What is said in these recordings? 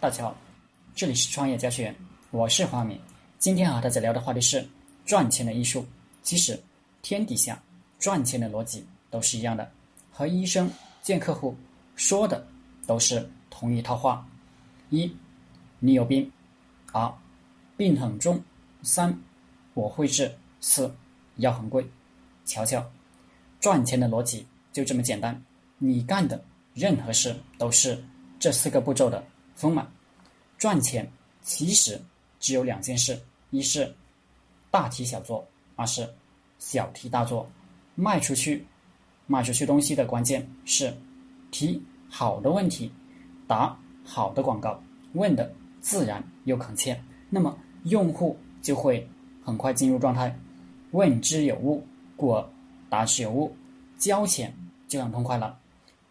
大家好，这里是创业家学院，我是华明。今天和大家聊的话题是赚钱的艺术。其实天底下赚钱的逻辑都是一样的，和医生见客户说的都是同一套话：一，你有病；二，病很重；三，我会治；四，药很贵。瞧瞧，赚钱的逻辑就这么简单。你干的任何事都是这四个步骤的丰满。赚钱其实只有两件事：一是大题小做，二是小题大做。卖出去，卖出去东西的关键是提好的问题，打好的广告，问的自然又恳切，那么用户就会很快进入状态。问之有物。故而答之有物，交钱就很痛快了。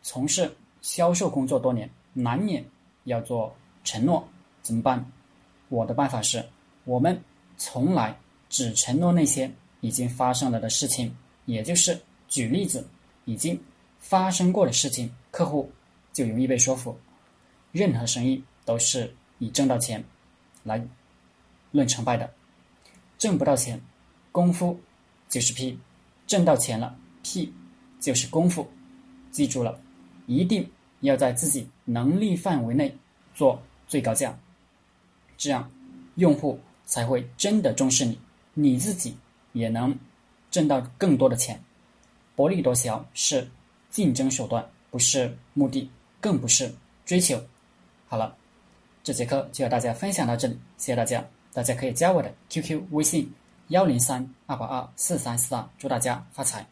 从事销售工作多年，难免要做承诺，怎么办？我的办法是，我们从来只承诺那些已经发生了的事情，也就是举例子，已经发生过的事情，客户就容易被说服。任何生意都是以挣到钱来论成败的，挣不到钱，功夫就是屁。挣到钱了，屁就是功夫。记住了，一定要在自己能力范围内做最高价，这样用户才会真的重视你，你自己也能挣到更多的钱。薄利多销是竞争手段，不是目的，更不是追求。好了，这节课就和大家分享到这里，谢谢大家。大家可以加我的 QQ 微信。幺零三二八二四三四二，祝大家发财！